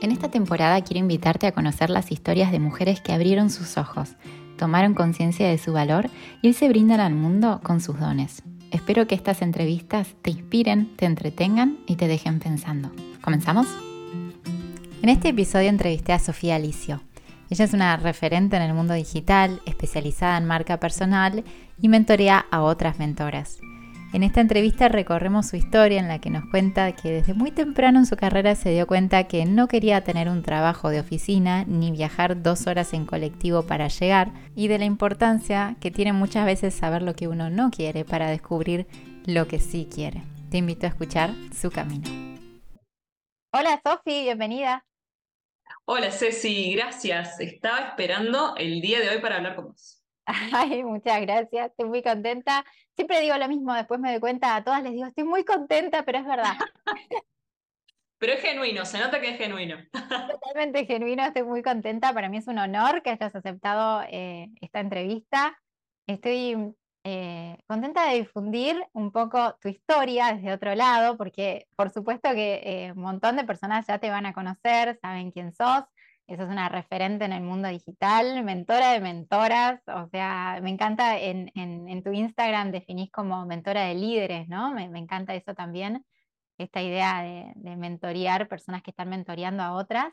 En esta temporada quiero invitarte a conocer las historias de mujeres que abrieron sus ojos, tomaron conciencia de su valor y se brindan al mundo con sus dones. Espero que estas entrevistas te inspiren, te entretengan y te dejen pensando. ¿Comenzamos? En este episodio entrevisté a Sofía Alicio. Ella es una referente en el mundo digital, especializada en marca personal y mentorea a otras mentoras. En esta entrevista recorremos su historia en la que nos cuenta que desde muy temprano en su carrera se dio cuenta que no quería tener un trabajo de oficina ni viajar dos horas en colectivo para llegar y de la importancia que tiene muchas veces saber lo que uno no quiere para descubrir lo que sí quiere. Te invito a escuchar su camino. Hola Sofi, bienvenida. Hola Ceci, gracias. Estaba esperando el día de hoy para hablar con vos. Ay, muchas gracias, estoy muy contenta. Siempre digo lo mismo, después me doy cuenta, a todas les digo, estoy muy contenta, pero es verdad. Pero es genuino, se nota que es genuino. Totalmente genuino, estoy muy contenta. Para mí es un honor que hayas aceptado eh, esta entrevista. Estoy eh, contenta de difundir un poco tu historia desde otro lado, porque por supuesto que eh, un montón de personas ya te van a conocer, saben quién sos, eso es una referente en el mundo digital, mentora de mentoras, o sea, me encanta en, tu Instagram definís como mentora de líderes, ¿no? Me, encanta eso también, esta idea de, de, mentorear personas que están mentoreando a otras.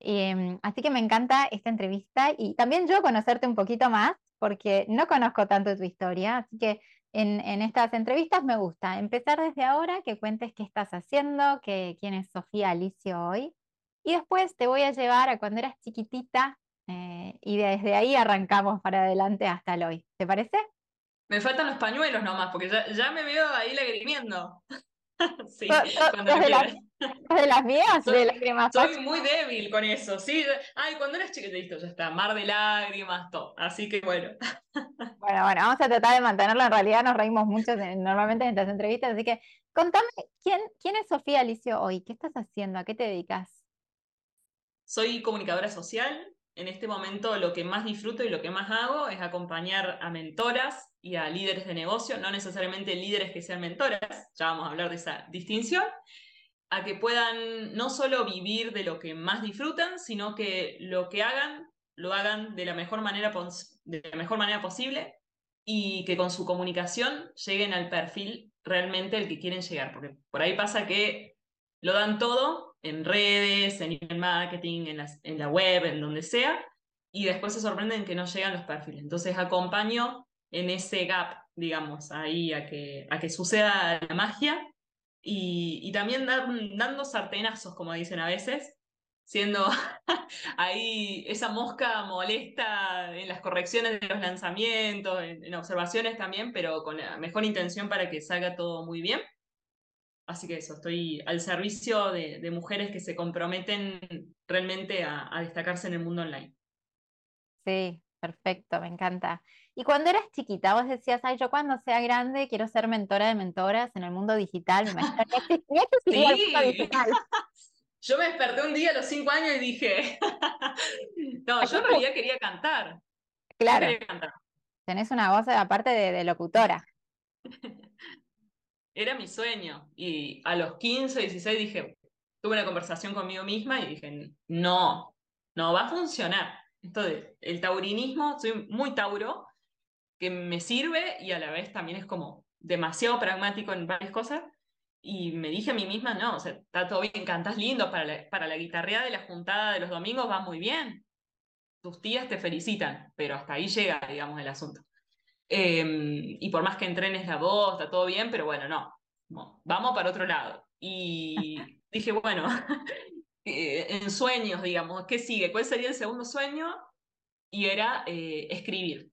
Em, así que me encanta esta entrevista y también yo conocerte un poquito más, porque no conozco tanto tu historia, así que en, en, estas entrevistas me gusta empezar desde ahora, que cuentes qué estás haciendo, que, quién es Sofía Alicio hoy, y después te voy a llevar a cuando eras chiquitita eh, y desde ahí arrancamos para adelante hasta el hoy. ¿Te parece? Me faltan los pañuelos nomás, porque ya, me veo ahí lagrimiendo. sí, cuando de, las, de las mías, soy, de lágrimas. Soy muy débil con eso, sí. Ay, cuando eras chiquitito ya está, mar de lágrimas, todo. Así que bueno. bueno, bueno, vamos a tratar de mantenerlo. En realidad nos reímos mucho normalmente en estas entrevistas, así que contame, ¿quién, quién es Sofía Alicio hoy? ¿Qué estás haciendo? ¿A qué te dedicas? Soy comunicadora social. En este momento lo que más disfruto y lo que más hago es acompañar a mentoras y a líderes de negocio, no necesariamente líderes que sean mentoras, ya vamos a hablar de esa distinción, a que puedan no solo vivir de lo que más disfrutan, sino que lo que hagan lo hagan de la mejor manera, de la mejor manera posible y que con su comunicación lleguen al perfil realmente el que quieren llegar, porque por ahí pasa que lo dan todo en redes, en email marketing, en, en la web, en donde sea, y después se sorprenden que no llegan los perfiles. Entonces acompaño en ese gap, digamos, ahí a que, a que suceda la magia y, también dando sartenazos, como dicen a veces, siendo ahí esa mosca molesta en las correcciones de los lanzamientos, en observaciones también, pero con la mejor intención para que salga todo muy bien. Así que eso, estoy al servicio de, mujeres que se comprometen realmente a, destacarse en el mundo online. Sí, perfecto, me encanta. Y cuando eras chiquita, vos decías, ay, yo cuando sea grande quiero ser mentora de mentoras en el mundo digital. sí. Yo me desperté un día a los cinco años y dije, no, yo en realidad quería cantar. Claro. Tenés una voz aparte de, de locutora. era mi sueño. Y a los 15, 16 dije, tuve una conversación conmigo misma y dije, no, no va a funcionar. Entonces, el taurinismo, soy muy tauro, que me sirve y a la vez también es como demasiado pragmático en varias cosas. Y me dije a mí misma, no, o sea, está todo bien, cantas lindo, para la, para la guitarrea de la juntada de los domingos va muy bien. Tus tías te felicitan, pero hasta ahí llega, digamos, el asunto. Em, y por más que entrenes la voz, está todo bien, pero bueno, no, vamos para otro lado. Y dije, bueno, eh, en sueños, digamos, ¿qué sigue? ¿Cuál sería el segundo sueño? Y era eh, escribir.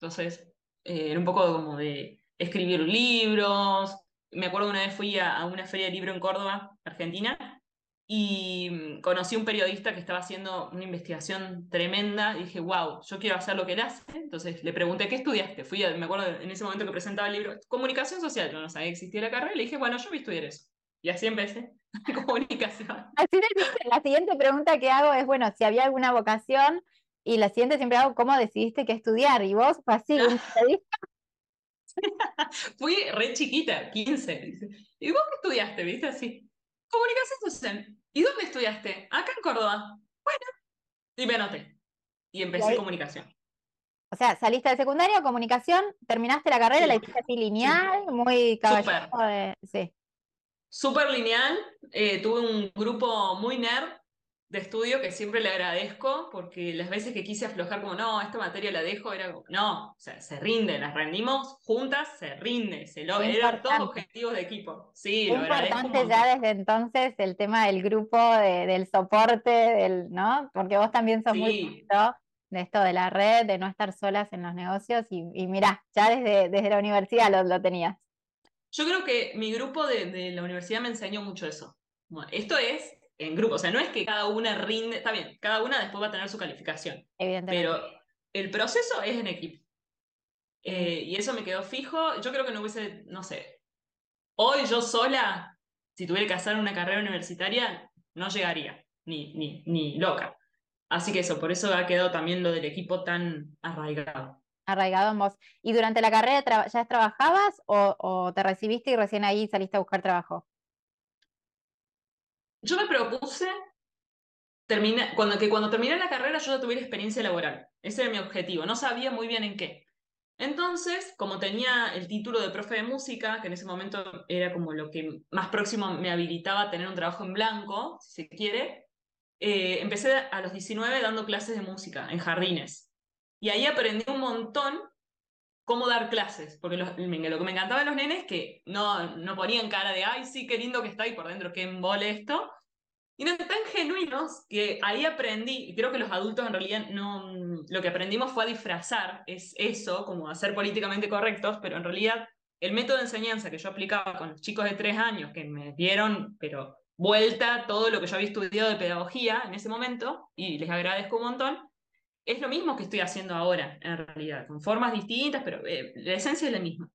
Entonces, eh, era un poco como de escribir libros. Me acuerdo una vez fui a, a una feria de libro en Córdoba, Argentina, y mm, conocí a un periodista que estaba haciendo una investigación tremenda y dije, wow, yo quiero hacer lo que él hace. Entonces le pregunté, ¿qué estudiaste? Fui, me acuerdo en ese momento que presentaba el libro, comunicación social, yo no sabía que existía la carrera, y le dije, bueno, yo voy a estudiar eso. Y así empecé, comunicación. Así la siguiente pregunta que hago es, bueno, si había alguna vocación, y la siguiente siempre hago, ¿cómo decidiste qué estudiar? Y vos, fue así, Fui re chiquita, 15. ¿Y vos qué estudiaste? ¿Viste? Así. Comunicación social. ¿Y dónde estudiaste? Acá en Córdoba. Bueno, y me anoté. Y empecé comunicación. O sea, saliste de secundario, comunicación, terminaste la carrera, la hiciste así lineal, muy caballero de... Sí. Súper lineal. Eh, tuve un grupo muy nerd de estudio que siempre le agradezco, porque las veces que quise aflojar como, no, esta materia la dejo, era como, no, o sea, se rinde, las rendimos juntas, se rinde, se lo, eran todos objetivos de equipo. Sí, lo importante ya desde entonces el tema del grupo, del soporte, del, ¿no? Porque vos también sos muy de esto de la red, de no estar solas en los negocios, y, y mirá, ya desde, desde la universidad lo, lo tenías. Yo creo que mi grupo de, de la universidad me enseñó mucho eso. Bueno, esto es en grupo. O sea, no es que cada una rinde, está bien, cada una después va a tener su calificación. Evidentemente. Pero el proceso es en equipo. Eh, y eso me quedó fijo. Yo creo que no hubiese, no sé, hoy yo sola, si tuviera que hacer una carrera universitaria, no llegaría, ni, ni, ni loca. Así que eso, por eso ha quedado también lo del equipo tan arraigado. Arraigado en vos. ¿Y durante la carrera ya trabajabas o, o te recibiste y recién ahí saliste a buscar trabajo? Yo me propuse cuando, que cuando terminé la carrera yo ya tuviera experiencia laboral. Ese era mi objetivo. No sabía muy bien en qué. Entonces, como tenía el título de profe de música, que en ese momento era como lo que más próximo me habilitaba a tener un trabajo en blanco, si se quiere, eh, empecé a los 19 dando clases de música en jardines. Y ahí aprendí un montón cómo dar clases, porque lo, que me encantaba de los nenes que no, no ponían cara de, ay, sí, qué lindo que está, y por dentro, qué embole esto, y no tan genuinos que ahí aprendí, y creo que los adultos en realidad no, lo que aprendimos fue a disfrazar, es eso, como a ser políticamente correctos, pero en realidad el método de enseñanza que yo aplicaba con los chicos de tres años, que me dieron, pero vuelta todo lo que yo había estudiado de pedagogía en ese momento, y les agradezco un montón, es lo mismo que estoy haciendo ahora, en realidad, con formas distintas, pero eh, la esencia es la misma.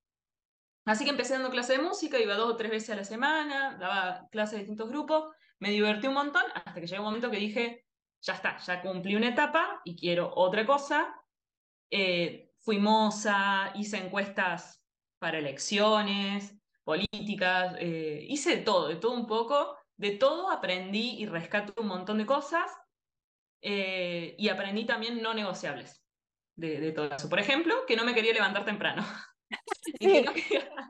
Así que empecé dando clase de música, iba dos o tres veces a la semana, daba clases de distintos grupos, me divertí un montón, hasta que llegó un momento que dije, ya está, ya cumplí una etapa y quiero otra cosa. Eh, fui moza, hice encuestas para elecciones, políticas, eh, hice de todo, de todo un poco, de todo aprendí y rescato un montón de cosas eh, y aprendí también no negociables de, todo eso. Por ejemplo, que no me quería levantar temprano.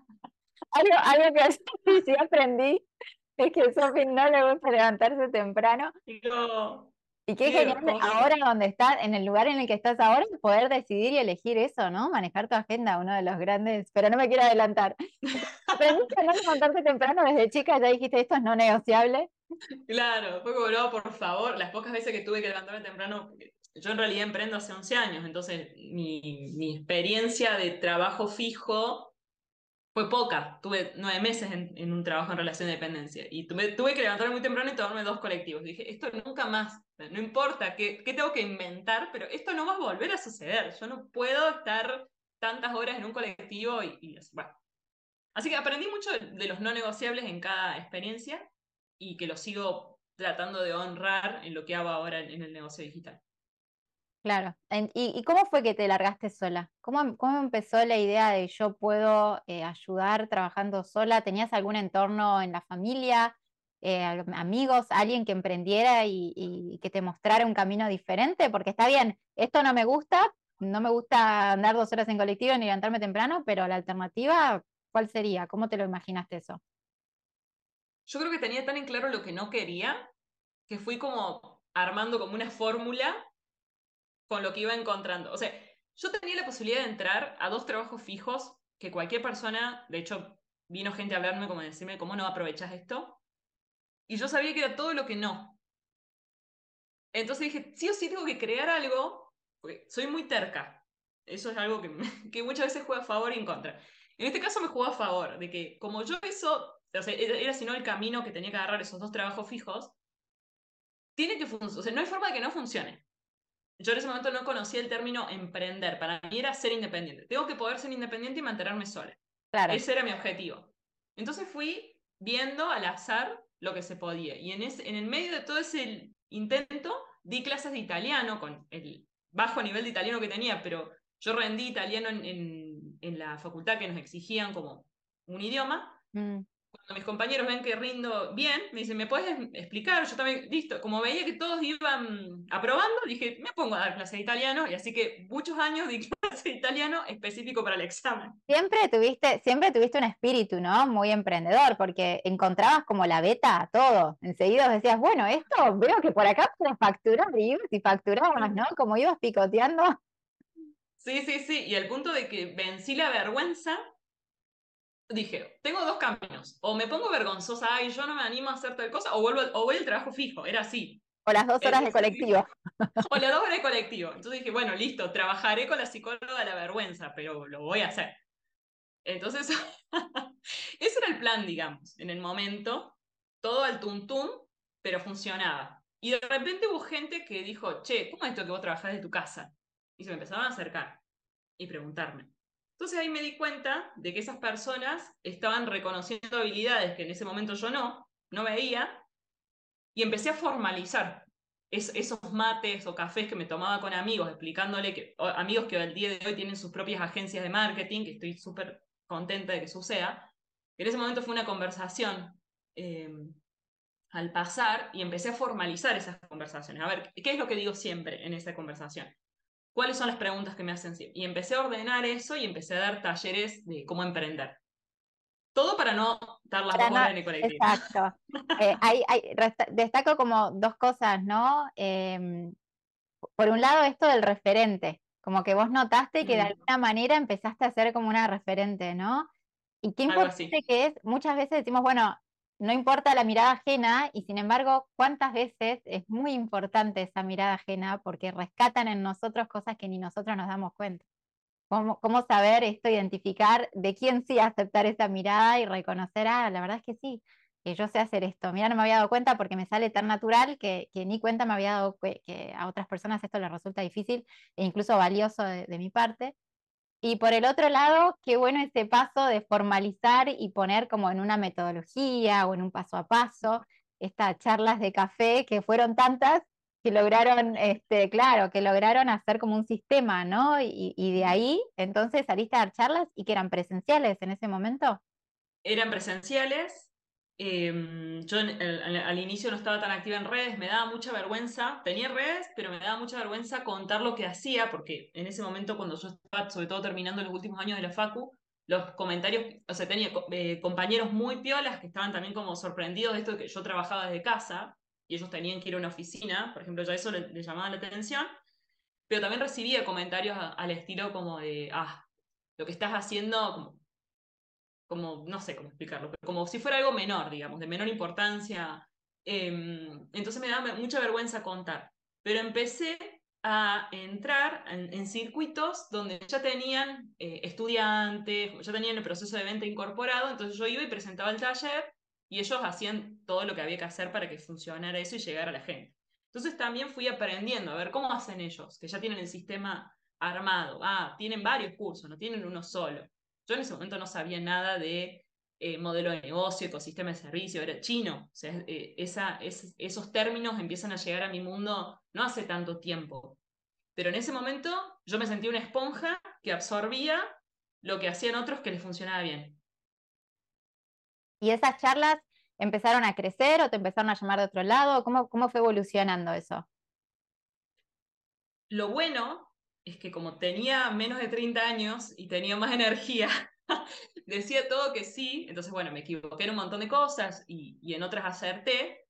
algo, algo que sí aprendí es que a Sophie no le gusta levantarse temprano. y qué genial ahora donde estás, en el lugar en el que estás ahora, poder decidir y elegir eso, ¿no? Manejar tu agenda, uno de los grandes, pero no me quiero adelantar. Aprendiste a no levantarte temprano desde chica, ya dijiste esto es no negociable. Claro, fue como, por favor, las pocas veces que tuve que levantarme temprano, yo en realidad emprendo hace 11 años, entonces mi, mi experiencia de trabajo fijo fue poca. Tuve nueve meses en, un trabajo en relación de dependencia y tuve, tuve, que levantarme muy temprano y tomarme dos colectivos. Dije, esto nunca más, no importa qué, qué tengo que inventar, pero esto no va a volver a suceder. Yo no puedo estar tantas horas en un colectivo y, y. Así que aprendí mucho de los no negociables en cada experiencia y que lo sigo tratando de honrar en lo que hago ahora en el negocio digital. Claro. ¿Y, cómo fue que te largaste sola? ¿Cómo, cómo empezó la idea de yo puedo eh, ayudar trabajando sola? ¿Tenías algún entorno en la familia, eh, amigos, alguien que emprendiera y, y, que te mostrara un camino diferente? Porque está bien, esto no me gusta, no me gusta andar dos horas en colectivo ni levantarme temprano, pero la alternativa, ¿cuál sería? ¿Cómo te lo imaginaste eso? Yo creo que tenía tan en claro lo que no quería, que fui como armando como una fórmula con lo que iba encontrando. O sea, yo tenía la posibilidad de entrar a dos trabajos fijos que cualquier persona, de hecho, vino gente a hablarme como decirme, ¿cómo no aprovechas esto? Y yo sabía que era todo lo que no. Entonces dije, sí o sí tengo que crear algo, porque soy muy terca. Eso es algo que, que muchas veces juega a favor y en contra. En este caso me jugó a favor, de que como yo eso o sea, era sino el camino que tenía que agarrar esos dos trabajos fijos, tiene que funcionar, o sea, no hay forma de que no funcione. Yo en ese momento no conocía el término emprender, para mí era ser independiente. Tengo que poder ser independiente y mantenerme sola. Claro. Ese era mi objetivo. Entonces fui viendo al azar lo que se podía. Y en, ese, en el medio de todo ese intento, di clases de italiano con el bajo nivel de italiano que tenía, pero yo rendí italiano en, en, la facultad que nos exigían como un idioma. Mm cuando mis compañeros ven que rindo bien, me dicen, ¿me puedes explicar? Yo también, listo, como veía que todos iban aprobando, dije, me pongo a dar clase de italiano, y así que muchos años di clase de italiano específico para el examen. Siempre tuviste, siempre tuviste un espíritu, ¿no? Muy emprendedor, porque encontrabas como la beta a todo. Enseguida decías, bueno, esto veo que por acá puedes facturar, y ibas y facturabas, ¿no? Como ibas picoteando. Sí, sí, sí, y el punto de que vencí la vergüenza dije, tengo dos caminos. O me pongo vergonzosa, y yo no me animo a hacer tal cosa, o, vuelvo, o voy al trabajo fijo. Era así. O las dos horas de colectivo. O las dos horas de colectivo. Entonces dije, bueno, listo, trabajaré con la psicóloga de la vergüenza, pero lo voy a hacer. Entonces, ese era el plan, digamos, en el momento. Todo al tuntum, pero funcionaba. Y de repente hubo gente que dijo, che, ¿cómo es esto que vos trabajás de tu casa? Y se me empezaron a acercar y preguntarme. Entonces ahí me di cuenta de que esas personas estaban reconociendo habilidades que en ese momento yo no, no veía, y empecé a formalizar esos mates o cafés que me tomaba con amigos, explicándole que amigos que al día de hoy tienen sus propias agencias de marketing, que estoy súper contenta de que suceda. En ese momento fue una conversación eh, al pasar y empecé a formalizar esas conversaciones. A ver, ¿qué es lo que digo siempre en esa conversación? ¿Cuáles son las preguntas que me hacen? Y empecé a ordenar eso y empecé a dar talleres de cómo emprender. Todo para no dar las dos en el colectivo. Exacto. Eh, destaco como dos cosas, ¿no? Em, por un lado, esto del referente, como que vos notaste que de mm. alguna manera empezaste a ser como una referente, ¿no? Y qué importante que es, muchas veces decimos, bueno, no importa la mirada ajena y sin embargo, ¿cuántas veces es muy importante esa mirada ajena porque rescatan en nosotros cosas que ni nosotros nos damos cuenta? ¿Cómo, saber esto, identificar de quién sí aceptar esa mirada y reconocer, ah, la verdad es que sí, que yo sé hacer esto. Mira, no me había dado cuenta porque me sale tan natural que, ni cuenta me había dado que, a otras personas esto les resulta difícil e incluso valioso de mi parte. Y por el otro lado, qué bueno ese paso de formalizar y poner como en una metodología o en un paso a paso estas charlas de café que fueron tantas que lograron, este, claro, que lograron hacer como un sistema, ¿no? Y, y de ahí, entonces saliste a dar charlas y que eran presenciales en ese momento. Eran presenciales, Em, yo al, inicio no estaba tan activa en redes, me daba mucha vergüenza, tenía redes, pero me daba mucha vergüenza contar lo que hacía, porque en ese momento cuando yo estaba, sobre todo terminando los últimos años de la Facu, los comentarios, o sea, tenía eh, compañeros muy piolas que estaban también como sorprendidos de esto de que yo trabajaba desde casa y ellos tenían que ir a una oficina, por ejemplo, ya eso le, llamaba la atención, pero también recibía comentarios al estilo como de, ah, lo que estás haciendo, como, no sé cómo explicarlo, pero como si fuera algo menor, digamos, de menor importancia. Em, entonces me daba mucha vergüenza contar. Pero empecé a entrar en, circuitos donde ya tenían eh, estudiantes, ya tenían el proceso de venta incorporado, entonces yo iba y presentaba el taller y ellos hacían todo lo que había que hacer para que funcionara eso y llegara a la gente. Entonces también fui aprendiendo a ver cómo hacen ellos, que ya tienen el sistema armado. Ah, tienen varios cursos, no tienen uno solo. Yo en ese momento no sabía nada de eh, modelo de negocio, ecosistema de servicio, era chino. O sea, eh, esa, esos términos empiezan a llegar a mi mundo no hace tanto tiempo. Pero en ese momento yo me sentí una esponja que absorbía lo que hacían otros que les funcionaba bien. ¿Y esas charlas empezaron a crecer o te empezaron a llamar de otro lado? ¿Cómo, cómo fue evolucionando eso? Lo bueno es que como tenía menos de 30 años y tenía más energía, decía todo que sí, entonces bueno, me equivoqué en un montón de cosas y, y en otras acerté.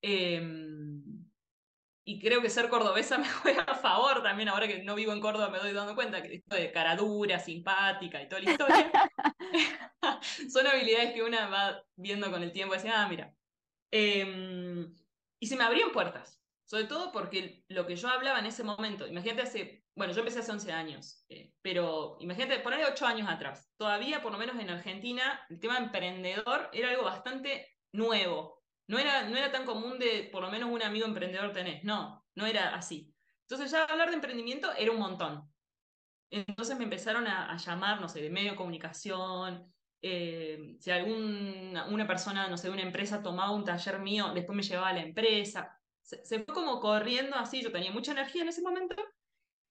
Em, y creo que ser cordobesa me juega a favor también, ahora que no vivo en Córdoba me doy dando cuenta que esto de cara dura, simpática y toda la historia, son habilidades que una va viendo con el tiempo y dice, ah, mira. Em, y se me abrían puertas, sobre todo porque lo que yo hablaba en ese momento, imagínate hace bueno, yo empecé hace 11 años, eh, pero imagínate, ponerle 8 años atrás, todavía por lo menos en Argentina, el tema emprendedor era algo bastante nuevo. No era, no era tan común de por lo menos un amigo emprendedor tenés, no, no era así. Entonces ya hablar de emprendimiento era un montón. Entonces me empezaron a, llamar, no sé, de medio de comunicación, eh, si alguna una persona, no sé, de una empresa tomaba un taller mío, después me llevaba a la empresa. Se, se, fue como corriendo así, yo tenía mucha energía en ese momento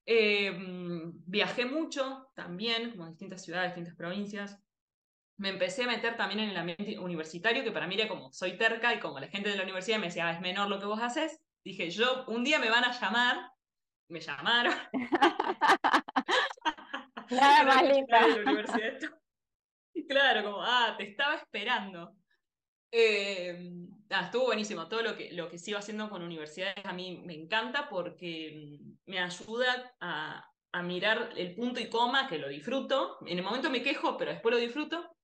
Em, viajé mucho también, como a distintas ciudades, distintas provincias. me empecé a meter también en el ambiente universitario, que para mí era como, soy terca y como la gente de la universidad me decía, ah, es menor lo que vos haces, dije, yo un día me van a llamar, me llamaron. Más Claro, como, ah, te estaba esperando. Eh, estuvo buenísimo. Todo lo que, lo que sigo haciendo con universidades a mí me encanta porque mm, me ayuda a, a mirar el punto y coma, que lo disfruto. En el momento me quejo, pero después lo disfruto.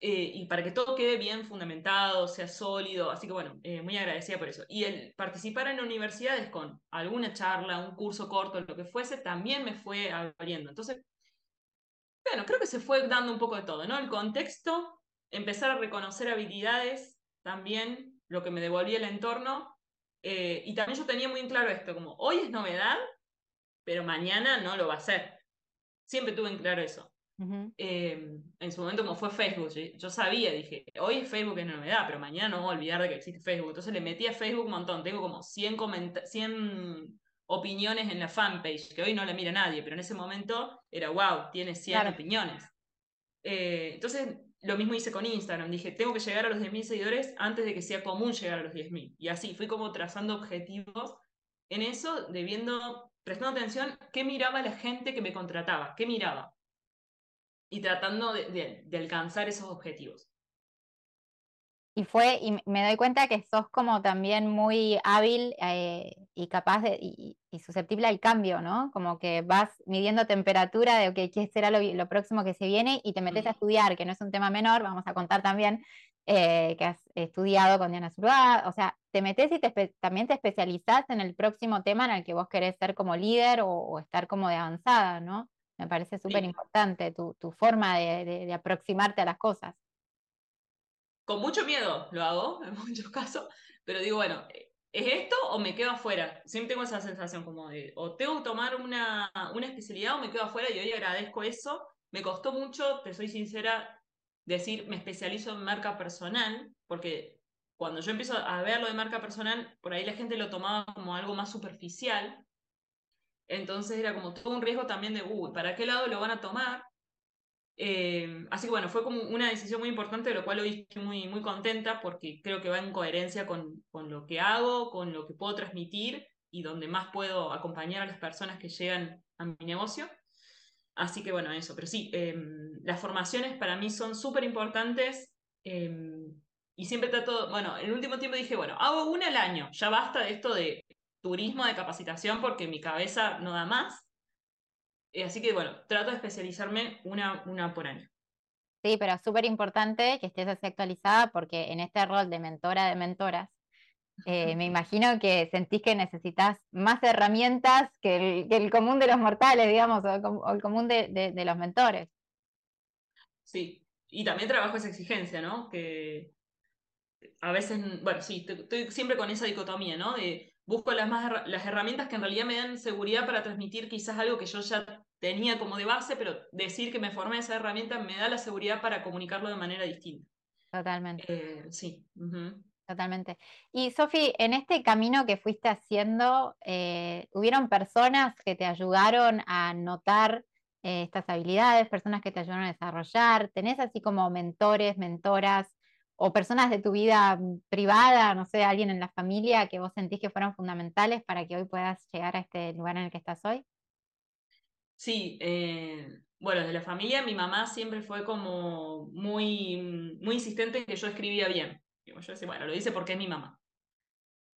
Eh, y para que todo quede bien fundamentado, sea sólido. Así que bueno, eh, muy agradecida por eso. Y el participar en universidades con alguna charla, un curso corto, lo que fuese, también me fue abriendo. Entonces, bueno, creo que se fue dando un poco de todo, ¿no? El contexto, empezar a reconocer habilidades, también lo que me devolvía el entorno. Eh, y también yo tenía muy claro esto, como hoy es novedad, pero mañana no lo va a ser. Siempre tuve en claro eso. Em, en su momento, como fue Facebook, yo, sabía, dije, hoy Facebook es novedad, pero mañana no voy a olvidar de que existe Facebook. Entonces le metí a Facebook un montón. Tengo como 100, 100 opiniones en la fanpage, que hoy no la mira nadie, pero en ese momento era, wow, tiene 100 opiniones. Eh, entonces, lo mismo hice con Instagram. Dije, tengo que llegar a los 10.000 seguidores antes de que sea común llegar a los 10.000. Y así, fui como trazando objetivos en eso, debiendo, prestando atención qué miraba la gente que me contrataba, qué miraba y tratando de, alcanzar esos objetivos. Y fue, y me doy cuenta que sos como también muy hábil eh, y capaz de, y, susceptible al cambio, ¿no? Como que vas midiendo temperatura de, ok, ¿qué será lo, próximo que se viene? Y te metes a estudiar, que no es un tema menor, vamos a contar también eh, que has estudiado con Diana Zuluaga, o sea, te metes y también te especializás en el próximo tema en el que vos querés ser como líder o, o estar como de avanzada, ¿no? Me parece súper importante tu, forma de, aproximarte a las cosas. Con mucho miedo lo hago, en muchos casos, pero digo, bueno, ¿es esto o me quedo afuera? Siempre tengo esa sensación como de, o tengo que tomar una, una especialidad o me quedo afuera y hoy agradezco eso. Me costó mucho, te soy sincera, decir me especializo en marca personal, porque cuando yo empiezo a ver lo de marca personal, por ahí la gente lo tomaba como algo más superficial, entonces era como todo un riesgo también de, uy, ¿para qué lado lo van a tomar? Eh, así que bueno, fue como una decisión muy importante, de lo cual hoy estoy muy, muy contenta porque creo que va en coherencia con, con lo que hago, con lo que puedo transmitir y donde más puedo acompañar a las personas que llegan a mi negocio. Así que bueno, eso, pero sí, em, las formaciones para mí son súper importantes em, y siempre trato, bueno, en el último tiempo dije, bueno, hago una al año, ya basta de esto de turismo de capacitación porque mi cabeza no da más. Eh, así que bueno, trato de especializarme una, una por año. Sí, pero es súper importante que estés así actualizada porque en este rol de mentora de mentoras, eh, me imagino que sentís que necesitas más herramientas que el, común de los mortales, digamos, o el, común de, los mentores. Sí, y también trabajo esa exigencia, ¿no? Que a veces, bueno, sí, estoy siempre con esa dicotomía, ¿no? De busco las, más, las herramientas que en realidad me dan seguridad para transmitir quizás algo que yo ya tenía como de base, pero decir que me formé esa herramienta me da la seguridad para comunicarlo de manera distinta. Totalmente. Eh, sí. Totalmente. Y Sofi, en este camino que fuiste haciendo, eh, ¿hubieron personas que te ayudaron a notar eh, estas habilidades, personas que te ayudaron a desarrollar? ¿Tenés así como mentores, mentoras o personas de tu vida mm, privada, no sé, alguien en la familia que vos sentís que fueron fundamentales para que hoy puedas llegar a este lugar en el que estás hoy? Sí, eh, bueno, de la familia mi mamá siempre fue como muy, mm, muy insistente en que yo escribía bien. Yo decía, bueno, lo dice porque es mi mamá.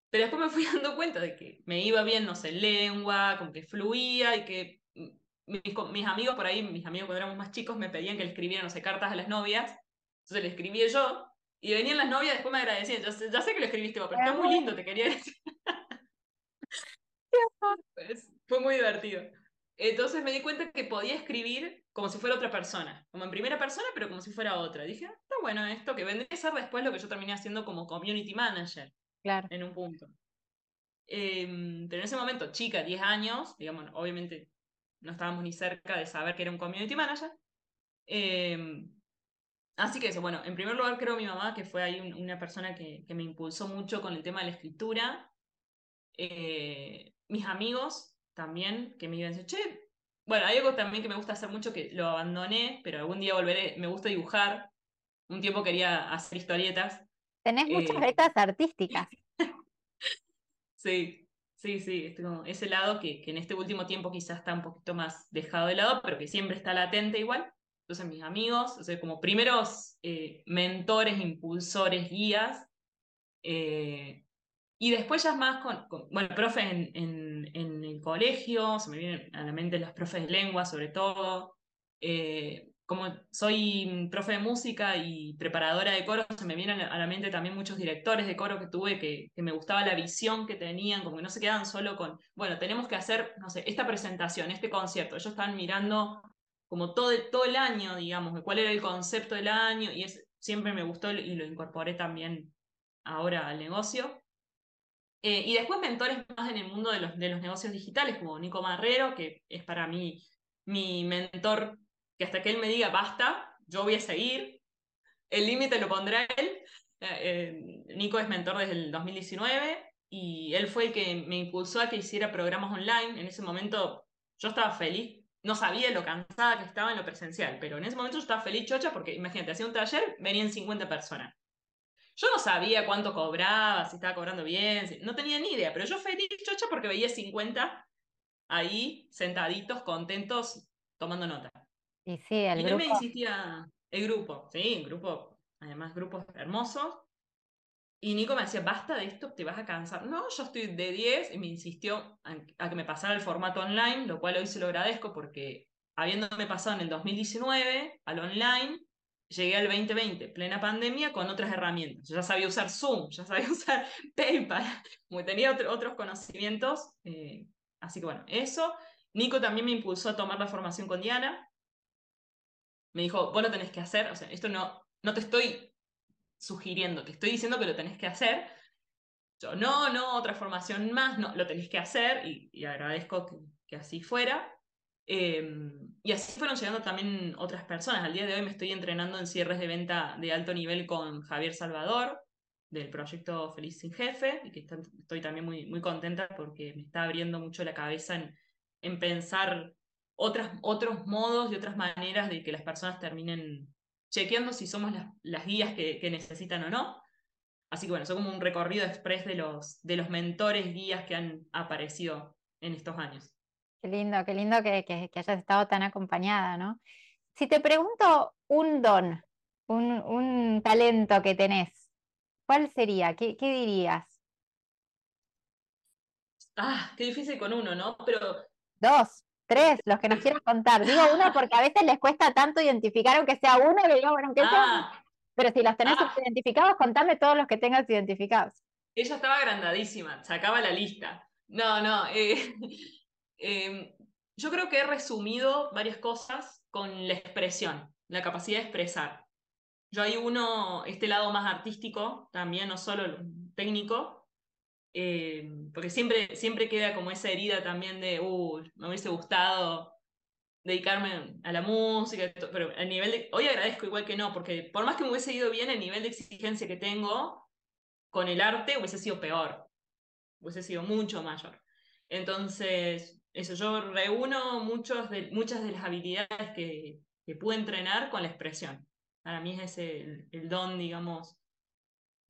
Pero después me fui dando cuenta de que me iba bien, no sé, lengua, como que fluía y que mm, mis, mis amigos por ahí, mis amigos cuando éramos más chicos, me pedían que le escribiera, no sé, cartas a las novias. Entonces le escribía yo y venían las novias, después me agradecían. Ya sé, ya sé que lo escribiste pero está muy lindo, te quería decir. Pues, fue muy divertido. Entonces me di cuenta que podía escribir como si fuera otra persona, como en primera persona, pero como si fuera otra. Dije, ah, está bueno esto, que vendría a ser después lo que yo terminé haciendo como community manager. Claro. En un punto. Em, pero en ese momento, chica, 10 años, digamos, obviamente no estábamos ni cerca de saber que era un community manager. Eh, Así que eso, bueno, en primer lugar creo mi mamá, que fue ahí una persona que, me impulsó mucho con el tema de la escritura. Eh, mis amigos también, que me iban a decir, che, bueno, hay algo también que me gusta hacer mucho que lo abandoné, pero algún día volveré, me gusta dibujar. un tiempo quería hacer historietas. Tenés muchas becas artísticas. sí, sí, sí, ese lado que, que en este último tiempo quizás está un poquito más dejado de lado, pero que siempre está latente igual. Entonces mis amigos, o sea, como primeros eh, mentores, impulsores, guías, eh, y después ya más con, bueno, profe en, en, el colegio, se me vienen a la mente los profes de lengua sobre todo, eh, como soy profe de música y preparadora de coro, se me vienen a la mente también muchos directores de coro que tuve que, me gustaba la visión que tenían, como que no se quedan solo con, bueno, tenemos que hacer, no sé, esta presentación, este concierto. Ellos estaban mirando como todo, todo el año, digamos, cuál era el concepto del año, y siempre me gustó y lo incorporé también ahora al negocio. Eh, y después mentores más en el mundo de los, de los negocios digitales, como Nico Marrero, que es para mí mi mentor, que hasta que él me diga basta, yo voy a seguir. El límite lo pondrá él. Eh, eh, Nico es mentor desde el 2019 y él fue el que me impulsó a que hiciera programas online. En ese momento yo estaba feliz no sabía lo cansada que estaba en lo presencial, pero en ese momento yo estaba feliz chocha porque imagínate, hacía un taller, venían 50 personas. Yo no sabía cuánto cobraba, si estaba cobrando bien, no tenía ni idea, pero yo feliz chocha porque veía 50 ahí sentaditos, contentos, tomando nota. Y sí, el y grupo. me insistía, el grupo, sí, el grupo, además grupos hermosos. Y Nico me decía, basta de esto, te vas a cansar. No, yo estoy de 10 y me insistió a, que me pasara el formato online, lo cual hoy se lo agradezco porque habiéndome pasado en el 2019 al online, llegué al 2020, plena pandemia, con otras herramientas. Yo ya sabía usar Zoom, ya sabía usar PayPal, tenía otros conocimientos. Eh, así que bueno, eso. Nico también me impulsó a tomar la formación con Diana. Me dijo, vos lo tenés que hacer, o sea, esto no, no te estoy sugiriendo, te estoy diciendo que lo tenés que hacer. Yo, no, no, otra formación más, no, lo tenés que hacer y, agradezco que, así fuera. Em, y así fueron llegando también otras personas. Al día de hoy me estoy entrenando en cierres de venta de alto nivel con Javier Salvador, del proyecto Feliz sin Jefe, y que estoy también muy, muy contenta porque me está abriendo mucho la cabeza en, en pensar otras, otros modos y otras maneras de que las personas terminen chequeando si somos las, guías que, necesitan o no. Así que bueno, son como un recorrido express de los, de los mentores, guías que han aparecido en estos años. Qué lindo, qué lindo que, que, hayas estado tan acompañada, ¿no? Si te pregunto un don, un, talento que tenés, ¿cuál sería? ¿Qué, ¿Qué, dirías? Ah, qué difícil con uno, ¿no? Pero. Dos. Tres, los que nos quieran contar. Digo uno porque a veces les cuesta tanto identificar, aunque sea uno, que digo, bueno, aunque sea. Ah. Pero si los tenés ah. identificados, contame todos los que tengas identificados. Ella estaba agrandadísima, sacaba la lista. No, no. Eh, em, yo creo que he resumido varias cosas con la expresión, la capacidad de expresar. Yo hay uno, este lado más artístico, también, no solo técnico, eh, porque siempre, siempre queda como esa herida también de, uh, me hubiese gustado dedicarme a la música, pero el nivel de, hoy agradezco igual que no, porque por más que me hubiese ido bien, el nivel de exigencia que tengo con el arte hubiese sido peor, hubiese sido mucho mayor. Entonces, eso, yo reúno muchos de, muchas de las habilidades que, que pude entrenar con la expresión. Para mí es ese el don, digamos,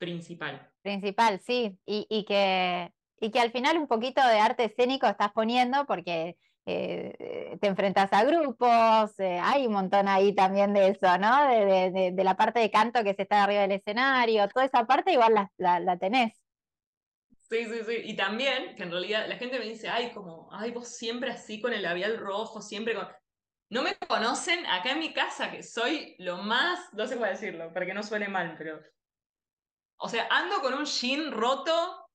principal. Principal, sí, y, que, y que al final un poquito de arte escénico estás poniendo porque eh, te enfrentas a grupos, eh, hay un montón ahí también de eso, ¿no? De, la parte de canto que se está arriba del escenario, toda esa parte igual la, la, tenés. Sí, sí, sí. Y también, que en realidad la gente me dice, ay, como, ay, vos siempre así con el labial rojo, siempre con. No me conocen acá en mi casa, que soy lo más, no sé cómo decirlo, para que no suene mal, pero o sea, ando con un jean roto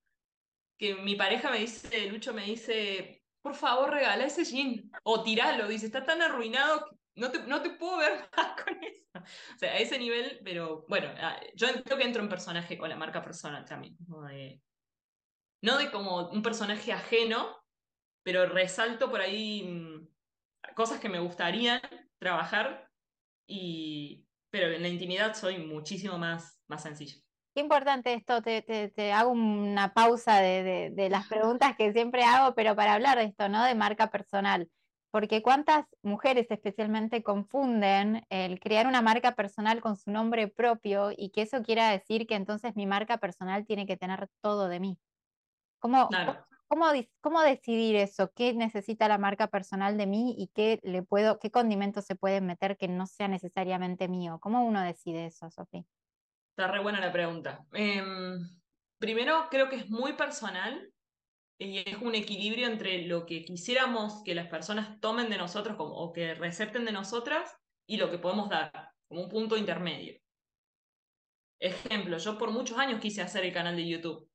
que mi pareja me dice, Lucho me dice, por favor regala ese jean o tiralo, dice, está tan arruinado que no te, no te puedo ver más con eso. O sea, a ese nivel, pero bueno, ah, yo creo que entro en personaje con la marca personal también. No de, no de como un personaje ajeno, pero resalto por ahí mm, cosas que me gustaría trabajar, y, pero en la intimidad soy muchísimo más, más sencillo. Qué importante esto, te, hago una pausa de, las preguntas que siempre hago, pero para hablar de esto, ¿no? De marca personal. porque cuántas mujeres especialmente confunden el crear una marca personal con su nombre propio y que eso quiera decir que entonces mi marca personal tiene que tener todo de mí. ¿Cómo, cómo, cómo decidir eso? ¿Qué necesita la marca personal de mí y qué le puedo, qué condimentos se pueden meter que no sea necesariamente mío? ¿Cómo uno decide eso, Sofía? Está re buena la pregunta. Em, primero, creo que es muy personal y es un equilibrio entre lo que quisiéramos que las personas tomen de nosotros como, o que recepten de nosotras y lo que podemos dar, como un punto intermedio. Ejemplo, yo por muchos años quise hacer el canal de YouTube.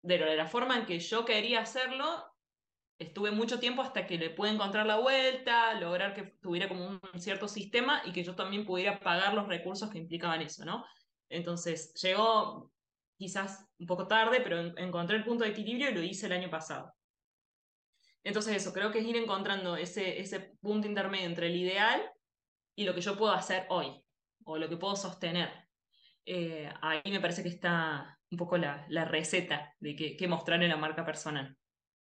De la forma en que yo quería hacerlo, estuve mucho tiempo hasta que le pude encontrar la vuelta, lograr que tuviera como un cierto sistema y que yo también pudiera pagar los recursos que implicaban eso, ¿no? Entonces, llegó quizás un poco tarde, pero encontré el punto de equilibrio y lo hice el año pasado. Entonces eso, creo que es ir encontrando ese, ese punto intermedio entre el ideal y lo que yo puedo hacer hoy, o lo que puedo sostener. Eh, ahí me parece que está un poco la, la receta de qué mostrar en la marca personal.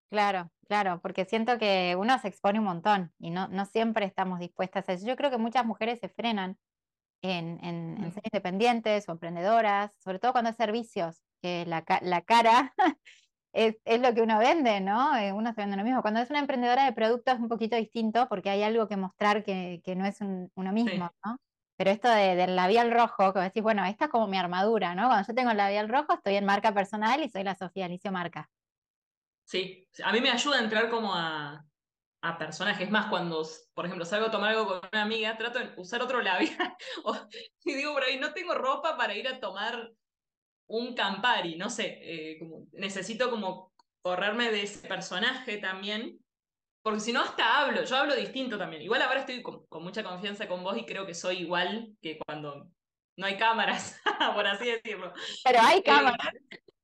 Claro, claro, porque siento que uno se expone un montón y no, no siempre estamos dispuestas a eso. Yo creo que muchas mujeres se frenan en, ser independientes o emprendedoras, sobre todo cuando es servicios, que la, cara es, lo que uno vende, ¿no? Eh, uno se vende lo mismo. Cuando es una emprendedora de productos es un poquito distinto porque hay algo que mostrar que, no es uno mismo, ¿no? Pero esto del labial rojo, que decís, bueno, esta es como mi armadura, ¿no? Cuando yo tengo el labial rojo estoy en marca personal y soy la Sofía Alicio Marca. Sí, a mí me ayuda a entrar como a, a personajes. Más cuando, por ejemplo, salgo a tomar algo con una amiga, trato de usar otro labial. y digo, por ahí no tengo ropa para ir a tomar un Campari, no sé, eh, como, necesito como correrme de ese personaje también, porque si no hasta hablo, yo hablo distinto también. Igual ahora estoy con, mucha confianza con vos y creo que soy igual que cuando no hay cámaras, por así decirlo. Pero hay eh, cámaras.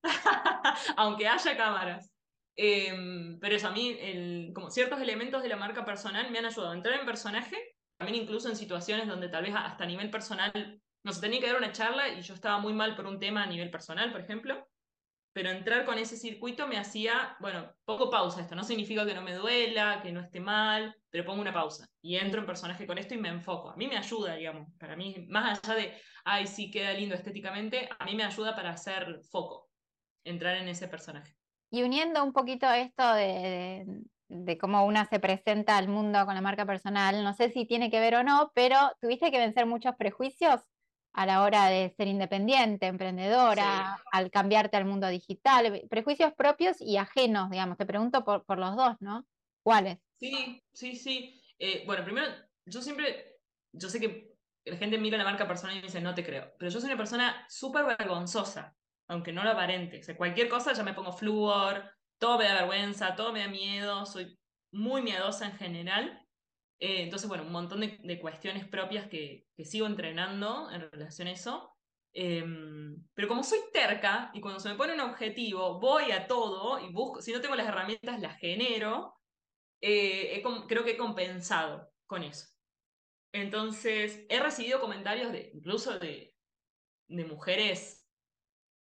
aunque haya cámaras. Em, pero eso, a mí, como ciertos elementos de la marca personal me han ayudado a entrar en personaje, también incluso en situaciones donde tal vez hasta a nivel personal no se tenía que dar una charla y yo estaba muy mal por un tema a nivel personal, por ejemplo. Pero entrar con ese circuito me hacía, bueno, poco pausa esto. No significa que no me duela, que no esté mal, pero pongo una pausa y entro en personaje con esto y me enfoco. A mí me ayuda, digamos, para mí, más allá de, ay, sí, queda lindo estéticamente, a mí me ayuda para hacer foco, entrar en ese personaje. Y uniendo un poquito esto de, cómo una se presenta al mundo con la marca personal, no sé si tiene que ver o no, pero tuviste que vencer muchos prejuicios a la hora de ser independiente, emprendedora, al cambiarte al mundo digital, prejuicios propios y ajenos, digamos. Te pregunto por, por los dos, ¿no? ¿Cuáles? Sí, sí, sí. Eh, bueno, primero, yo siempre, yo sé que la gente mira la marca personal y me dice, no te creo, pero yo soy una persona súper vergonzosa aunque no lo aparente. O sea, cualquier cosa ya me pongo flúor, todo me da vergüenza, todo me da miedo, soy muy miedosa en general. Eh, entonces, bueno, un montón de, cuestiones propias que, sigo entrenando en relación a eso. Em, pero como soy terca y cuando se me pone un objetivo, voy a todo y busco, si no tengo las herramientas, las genero, eh, creo que he compensado con eso. Entonces, he recibido comentarios de, incluso de, de mujeres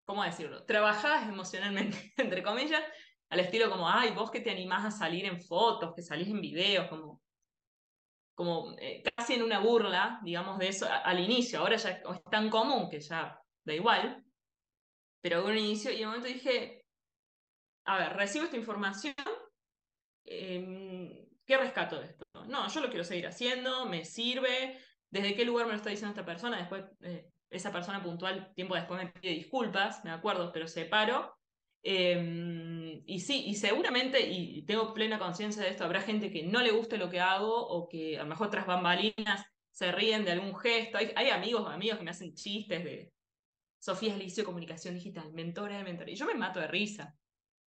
¿cómo decirlo? Trabajadas emocionalmente, entre comillas, al estilo como, ay, vos que te animás a salir en fotos, que salís en videos, como, como eh, casi en una burla, digamos, de eso al inicio. Ahora ya es tan común que ya da igual. Pero en un inicio, y en un momento dije, a ver, recibo esta información, em, ¿qué rescato de esto? No, yo lo quiero seguir haciendo, me sirve, desde qué lugar me lo está diciendo esta persona, después eh, esa persona puntual tiempo después me pide disculpas, me acuerdo, pero separo. Eh, y sí, y seguramente, y tengo plena conciencia de esto, habrá gente que no le guste lo que hago o que a lo mejor tras bambalinas se ríen de algún gesto. Hay, hay amigos amigos que me hacen chistes de Sofía Alicio Comunicación Digital, mentora de mentor. Y yo me mato de risa.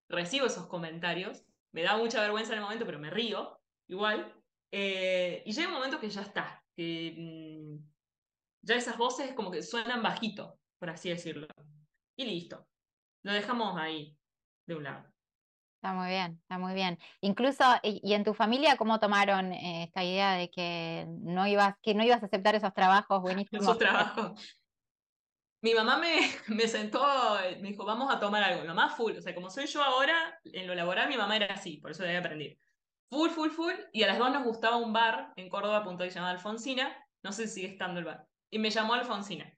Recibo esos comentarios, me da mucha vergüenza en el momento, pero me río igual. Eh, y llega un momento que ya está, que mm, ya esas voces como que suenan bajito, por así decirlo. Y listo. Lo dejamos ahí, de un lado. Está muy bien, está muy bien. Incluso, y, en tu familia cómo tomaron eh, esta idea de que no ibas, que no ibas a aceptar esos trabajos buenísimos? Esos trabajos. Mi mamá me, me sentó, me dijo, vamos a tomar algo. Lo más full, o sea, como soy yo ahora, en lo laboral mi mamá era así, por eso debe aprender. full, full, full, y a las dos nos gustaba un bar en Córdoba, punto que se llamaba Alfonsina, no sé si sigue estando el bar, y me llamó Alfonsina.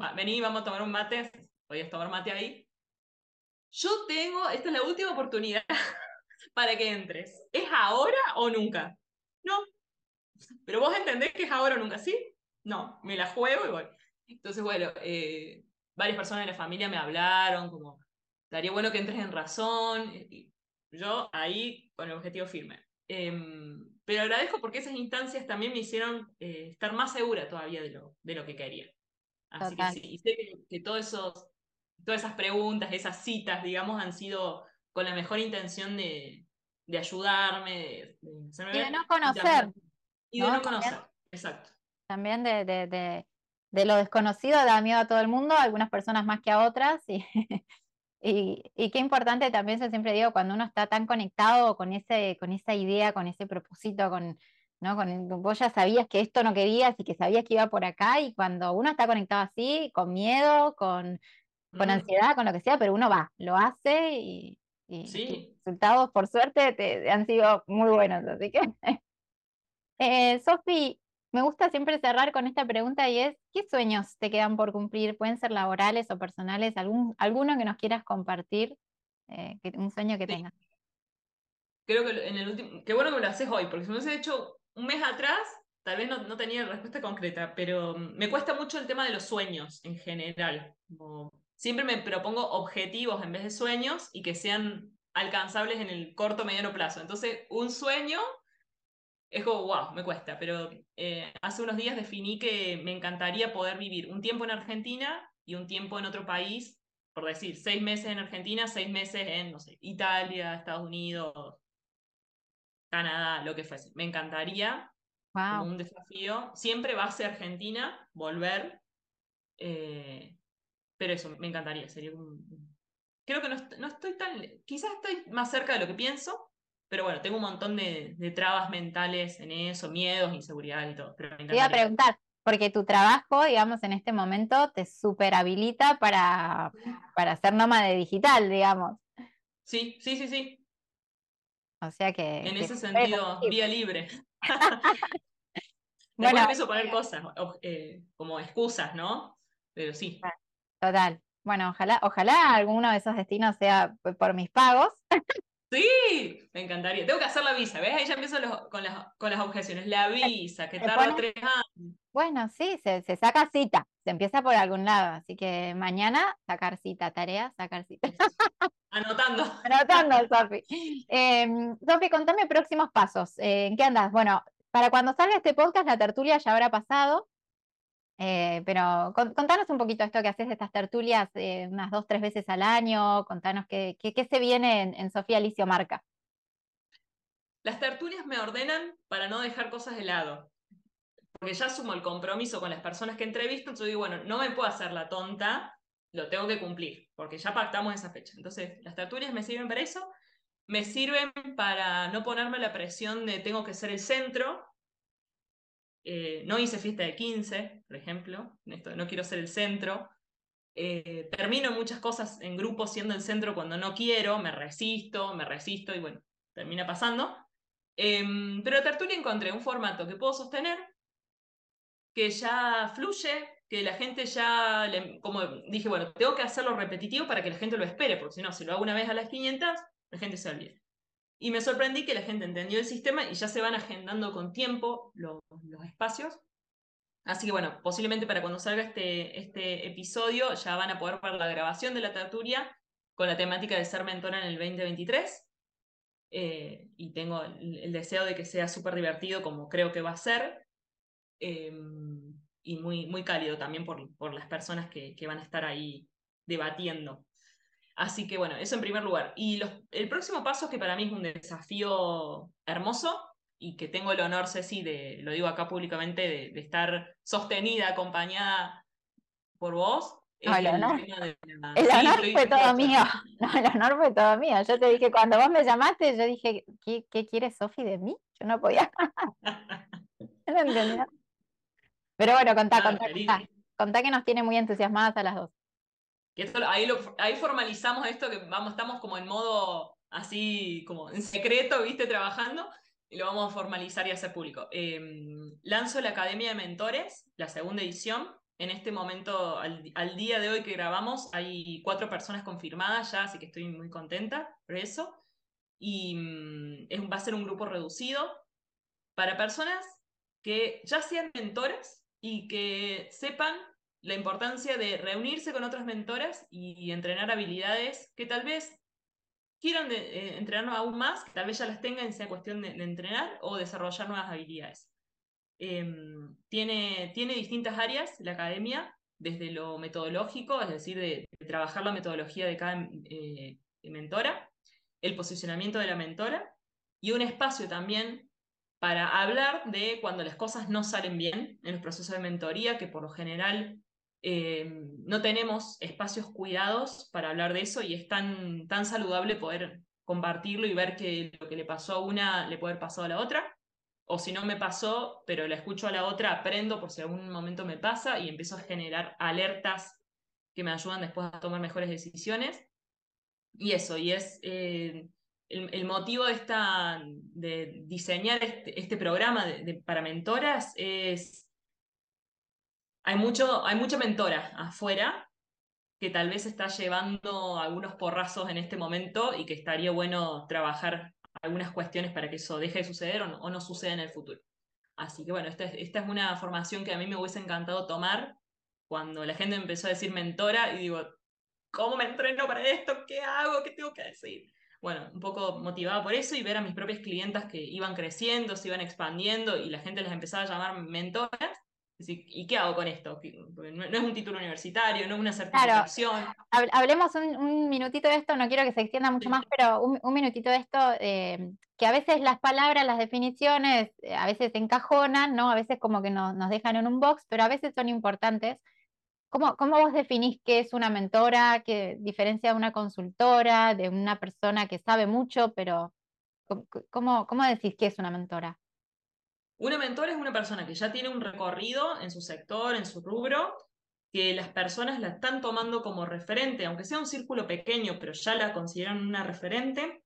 Va, vení, vamos a tomar un mate, podías tomar mate ahí. Yo tengo, esta es la última oportunidad para que entres. ¿Es ahora o nunca? No. Pero vos entendés que es ahora o nunca, ¿sí? No, me la juego y voy. Entonces, bueno, eh, varias personas de la familia me hablaron, como, daría bueno que entres en razón. Y yo ahí con el objetivo firme. Em, pero agradezco porque esas instancias también me hicieron eh, estar más segura todavía de lo, de lo que quería. Así que sí, y sé que, todos esos, todas esas preguntas, esas citas, digamos, han sido con la mejor intención de, de ayudarme, de, y de no conocer. Y de no, conocer, exacto. También de, de, de, lo desconocido da miedo a todo el mundo, a algunas personas más que a otras, y, y, qué importante también, yo siempre digo, cuando uno está tan conectado con, ese, con esa idea, con ese propósito, con, ¿no? Con, vos ya sabías que esto no querías y que sabías que iba por acá, y cuando uno está conectado así, con miedo, con, con ansiedad, con lo que sea, pero uno va, lo hace y, y los resultados, por suerte, te, han sido muy buenos. Así que, eh, Sofi, me gusta siempre cerrar con esta pregunta y es, ¿qué sueños te quedan por cumplir? Pueden ser laborales o personales, algún, alguno que nos quieras compartir, eh, un sueño que tengas. Creo que en el último, qué bueno que me lo haces hoy, porque si me hubiese hecho un mes atrás, tal vez no, no, tenía respuesta concreta, pero me cuesta mucho el tema de los sueños en general. siempre me propongo objetivos en vez de sueños y que sean alcanzables en el corto mediano plazo. Entonces, un sueño es como, wow, me cuesta, pero eh, hace unos días definí que me encantaría poder vivir un tiempo en Argentina y un tiempo en otro país, por decir, seis meses en Argentina, seis meses en, no sé, Italia, Estados Unidos, Canadá, lo que fuese. Me encantaría, como un desafío, siempre va a ser Argentina, volver, eh, pero eso, me encantaría, sería un... Creo que no, no estoy tan, quizás estoy más cerca de lo que pienso, pero bueno, tengo un montón de, trabas mentales en eso, miedos, inseguridad y todo. Pero te iba a preguntar, porque tu trabajo, digamos, en este momento te super habilita para, para ser nómade digital, digamos. Sí, sí, sí, sí. O sea que. En ese sentido, vía libre. bueno, empiezo a poner cosas, eh, como excusas, ¿no? Pero sí. Total. Bueno, ojalá, ojalá alguno de esos destinos sea por mis pagos. Sí, me encantaría. Tengo que hacer la visa, ¿ves? Ahí ya empiezo con, las, con las objeciones. La visa, que tarda tres años. Bueno, sí, se, saca cita, se empieza por algún lado. Así que mañana sacar cita, tarea, sacar cita. Anotando. Anotando, Sofi. Em, Sofi, contame próximos pasos. Eh, ¿En qué andas? Bueno, para cuando salga este podcast, la tertulia ya habrá pasado. Eh, pero contanos un poquito esto que haces de estas tertulias eh, unas dos, tres veces al año, contanos qué, qué, se viene en, Sofía Alicio Marca. Las tertulias me ordenan para no dejar cosas de lado, porque ya asumo el compromiso con las personas que entrevisto, entonces digo, bueno, no me puedo hacer la tonta, lo tengo que cumplir, porque ya pactamos esa fecha. Entonces, las tertulias me sirven para eso, me sirven para no ponerme la presión de tengo que ser el centro, eh, no hice fiesta de 15, por ejemplo, esto, no quiero ser el centro. Eh, termino muchas cosas en grupo siendo el centro cuando no quiero, me resisto, me resisto y bueno, termina pasando. Em, pero tertulia encontré un formato que puedo sostener, que ya fluye, que la gente ya, como dije, bueno, tengo que hacerlo repetitivo para que la gente lo espere, porque si no, si lo hago una vez a las 500, la gente se olvida. Y me sorprendí que la gente entendió el sistema y ya se van agendando con tiempo los, espacios. Así que bueno, posiblemente para cuando salga este, este episodio ya van a poder ver la grabación de la tertulia con la temática de ser mentora en el 2023. Eh, y tengo el, deseo de que sea súper divertido como creo que va a ser. Em, y muy, muy cálido también por, por las personas que, que van a estar ahí debatiendo. Así que bueno, eso en primer lugar. Y el próximo paso, que para mí es un desafío hermoso y que tengo el honor, Ceci, de, lo digo acá públicamente, de, estar sostenida, acompañada por vos. el, honor, fue todo mío. No, el honor fue todo mío. Yo te dije, cuando vos me llamaste, yo dije, ¿qué, qué quiere Sofi de mí? Yo no podía. no entendía. Pero bueno, contá, contá, contá. Contá que nos tiene muy entusiasmadas a las dos ahí, formalizamos esto que vamos, estamos como en modo así, como en secreto, viste, trabajando. lo vamos a formalizar y hacer público. Em, lanzo la Academia de Mentores, la segunda edición. En este momento, al, día de hoy que grabamos, hay cuatro personas confirmadas ya, así que estoy muy contenta por eso. Y mm, va a ser un grupo reducido para personas que ya sean mentores y que sepan la importancia de reunirse con otras mentoras y entrenar habilidades que tal vez quieran eh, entrenar aún más, que tal vez ya las tengan, sea cuestión de, entrenar o desarrollar nuevas habilidades. Em, tiene, tiene distintas áreas la academia, desde lo metodológico, es decir, de, trabajar la metodología de cada eh, mentora, el posicionamiento de la mentora y un espacio también para hablar de cuando las cosas no salen bien en los procesos de mentoría, que por lo general eh, no tenemos espacios cuidados para hablar de eso y es tan, tan saludable poder compartirlo y ver que lo que le pasó a una le puede haber pasado a la otra. O si no me pasó, pero la escucho a la otra, aprendo por si algún momento me pasa y empiezo a generar alertas que me ayudan después a tomar mejores decisiones. Y eso, y es eh, el, motivo de, esta, de diseñar este, este programa para mentoras es hay, mucho, hay mucha mentora afuera que tal vez está llevando algunos porrazos en este momento y que estaría bueno trabajar algunas cuestiones para que eso deje de suceder o no, suceda en el futuro. Así que bueno, esta es, esta es una formación que a mí me hubiese encantado tomar cuando la gente empezó a decir mentora y digo, ¿cómo me entreno para esto? ¿Qué hago? ¿Qué tengo que decir? Bueno, un poco motivada por eso y ver a mis propias clientas que iban creciendo, se iban expandiendo y la gente les empezaba a llamar mentoras ¿Y qué hago con esto? No es un título universitario, no es una certificación. hablemos un, minutito de esto, no quiero que se extienda mucho más, pero un, minutito de esto, eh, que a veces las palabras, las definiciones, eh, a veces encajonan, ¿no? A veces como que nos, dejan en un box, pero a veces son importantes. ¿Cómo, ¿Cómo vos definís qué es una mentora, qué diferencia de una consultora, de una persona que sabe mucho, pero ¿cómo, cómo decís qué es una mentora? Una mentora es una persona que ya tiene un recorrido en su sector, en su rubro, que las personas la están tomando como referente, aunque sea un círculo pequeño, pero ya la consideran una referente,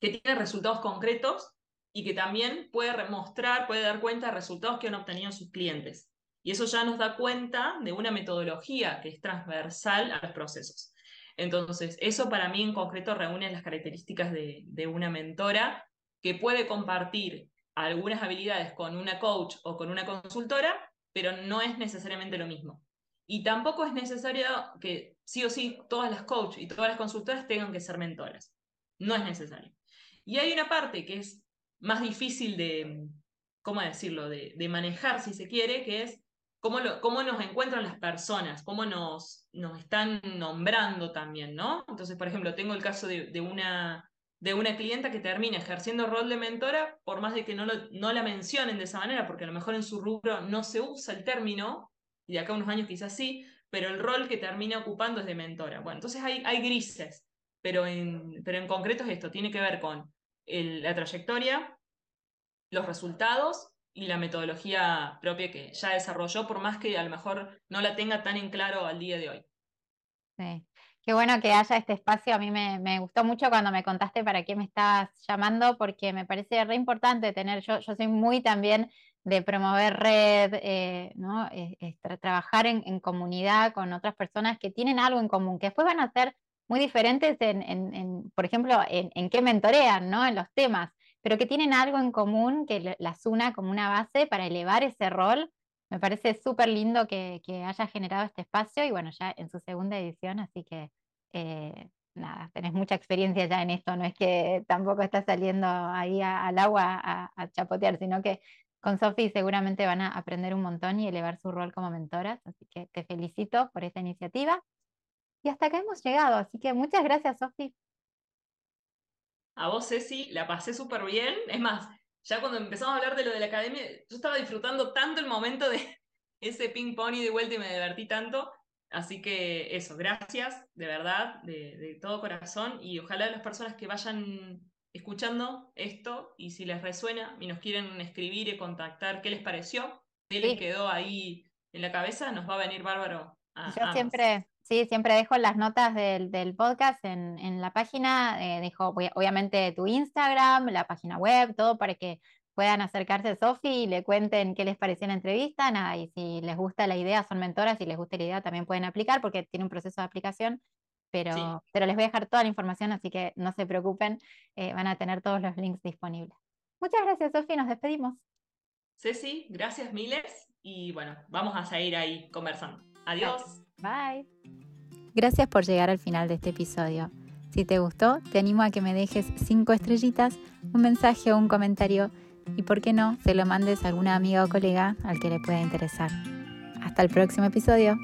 que tiene resultados concretos y que también puede mostrar, puede dar cuenta de resultados que han obtenido sus clientes. Y eso ya nos da cuenta de una metodología que es transversal a los procesos. Entonces, eso para mí en concreto reúne las características de, de una mentora que puede compartir algunas habilidades con una coach o con una consultora, pero no es necesariamente lo mismo. Y tampoco es necesario que sí o sí todas las coaches y todas las consultoras tengan que ser mentoras. No es necesario. Y hay una parte que es más difícil de, ¿cómo decirlo?, de, manejar si se quiere, que es cómo, lo, cómo nos encuentran las personas, cómo nos, nos están nombrando también, ¿no? Entonces, por ejemplo, tengo el caso de, de una de una clienta que termina ejerciendo rol de mentora, por más de que no, no la mencionen de esa manera, porque a lo mejor en su rubro no se usa el término, y de acá a unos años quizás sí, pero el rol que termina ocupando es de mentora. Bueno, entonces hay, hay grises, pero en, pero en concreto es esto, tiene que ver con la trayectoria, los resultados y la metodología propia que ya desarrolló, por más que a lo mejor no la tenga tan en claro al día de hoy. Sí. Qué bueno que haya este espacio. A mí me, gustó mucho cuando me contaste para qué me estás llamando, porque me parece re importante tener, yo, soy muy también de promover red, eh, ¿no? trabajar en, comunidad con otras personas que tienen algo en común, que después van a ser muy diferentes en, por ejemplo, en, qué mentorean, ¿no? En los temas, pero que tienen algo en común que las una como una base para elevar ese rol me parece súper lindo que, haya generado este espacio y bueno, ya en su segunda edición, así que eh, nada, tenés mucha experiencia ya en esto, no es que tampoco estás saliendo ahí al agua a, chapotear, sino que con Sofi seguramente van a aprender un montón y elevar su rol como mentoras, así que te felicito por esta iniciativa. Y hasta acá hemos llegado, así que muchas gracias, Sofi. A vos, Ceci, la pasé súper bien. Es más, ya cuando empezamos a hablar de lo de la academia, yo estaba disfrutando tanto el momento de ese ping pong y de vuelta y me divertí tanto. Así que eso, gracias de verdad, de, todo corazón y ojalá las personas que vayan escuchando esto y si les resuena y nos quieren escribir y contactar qué les pareció, qué les quedó ahí en la cabeza, nos va a venir bárbaro. yo siempre, Sí, siempre dejo las notas del, podcast en, la página, eh, dejo obviamente tu Instagram, la página web, todo para que puedan acercarse a Sofi y le cuenten qué les pareció la entrevista, nada, y si les gusta la idea, son mentoras, si les gusta la idea también pueden aplicar porque tiene un proceso de aplicación, pero, pero les voy a dejar toda la información, así que no se preocupen, eh, van a tener todos los links disponibles. Muchas gracias, Sofi, nos despedimos. Ceci, gracias miles y bueno, vamos a seguir ahí conversando. Adiós. Bye. Gracias por llegar al final de este episodio. Si te gustó, te animo a que me dejes cinco estrellitas, un mensaje o un comentario y, por qué no, se lo mandes a alguna amiga o colega al que le pueda interesar. Hasta el próximo episodio.